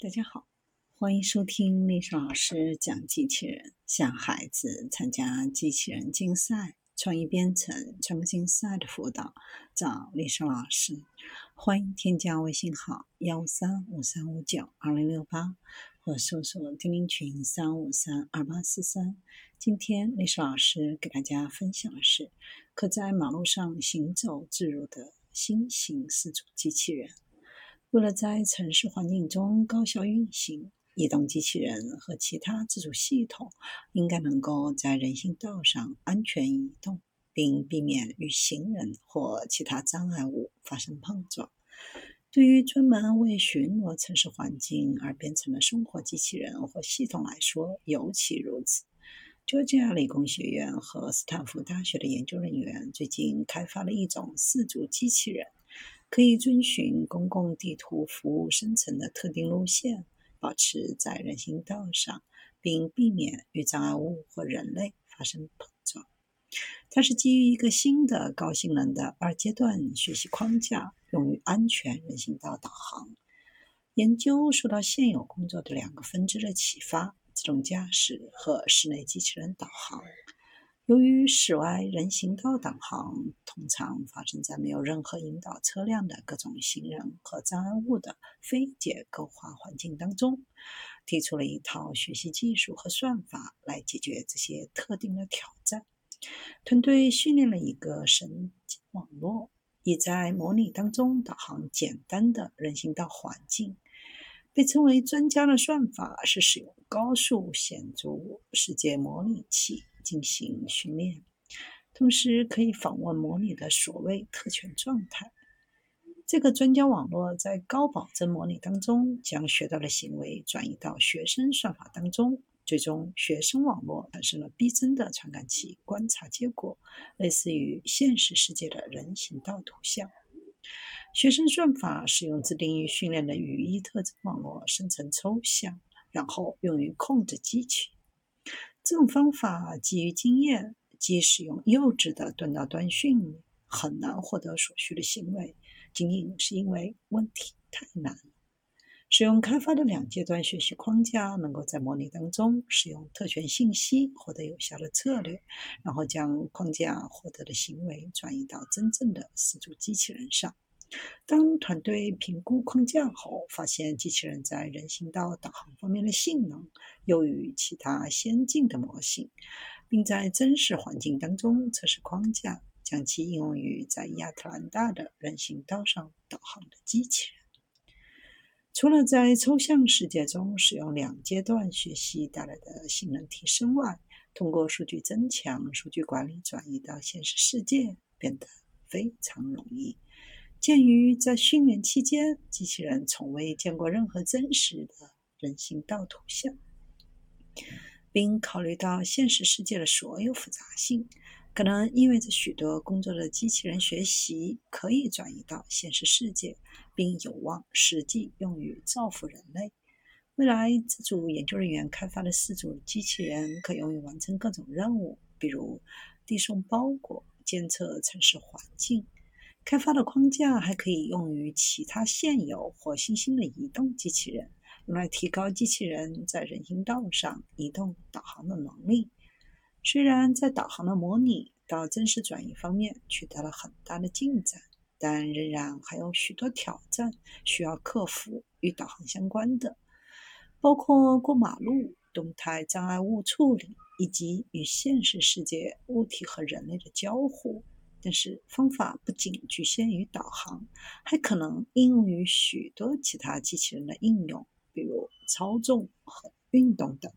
大家好，欢迎收听历史老师讲机器人，向孩子参加机器人竞赛、创意编程、创客竞赛的辅导，找历史老师。欢迎添加微信号幺三五三五九二零六八，或搜索钉钉群三五三二八四三。今天历史老师给大家分享的是可在马路上行走自如的新型四足机器人。为了在城市环境中高效运行，移动机器人和其他自主系统应该能够在人行道上安全移动，并避免与行人或其他障碍物发生碰撞。对于专门为巡逻城市环境而编成的生活机器人或系统来说，尤其如此。乔治亚理工学院和斯坦福大学的研究人员最近开发了一种四足机器人。可以遵循公共地图服务生成的特定路线，保持在人行道上，并避免与障碍物或人类发生碰撞。它是基于一个新的高性能的二阶段学习框架，用于安全人行道导航。研究受到现有工作的两个分支的启发：自动驾驶和室内机器人导航。由于室外人行道导航通常发生在没有任何引导车辆的各种行人和障碍物的非结构化环境当中，提出了一套学习技术和算法来解决这些特定的挑战。团队训练了一个神经网络，以在模拟当中导航简单的人行道环境。被称为专家的算法是使用高速显著世界模拟器。进行训练，同时可以访问模拟的所谓特权状态。这个专家网络在高保真模拟当中，将学到的行为转移到学生算法当中，最终学生网络产生了逼真的传感器观察结果，类似于现实世界的人行道图像。学生算法使用自定义训练的语义特征网络生成抽象，然后用于控制机器。这种方法基于经验，即使用幼稚的端到端训练，很难获得所需的行为，仅仅是因为问题太难。使用开发的两阶段学习框架，能够在模拟当中使用特权信息获得有效的策略，然后将框架获得的行为转移到真正的四足机器人上。当团队评估框架后，发现机器人在人行道导航方面的性能优于其他先进的模型，并在真实环境当中测试框架，将其应用于在亚特兰大的人行道上导航的机器人。除了在抽象世界中使用两阶段学习带来的性能提升外，通过数据增强，数据管理转移到现实世界变得非常容易。鉴于在训练期间，机器人从未见过任何真实的人行道图像，并考虑到现实世界的所有复杂性，可能意味着许多工作的机器人学习可以转移到现实世界，并有望实际用于造福人类。未来，这组研究人员开发的四组机器人可用于完成各种任务，比如递送包裹、监测城市环境。开发的框架还可以用于其他现有或新兴的移动机器人，用来提高机器人在人行道上移动导航的能力。虽然在导航的模拟到真实转移方面取得了很大的进展，但仍然还有许多挑战需要克服与导航相关的，包括过马路、动态障碍物处理以及与现实世界物体和人类的交互。但是方法不仅局限于导航，还可能应用于许多其他机器人的应用，比如操纵和运动等。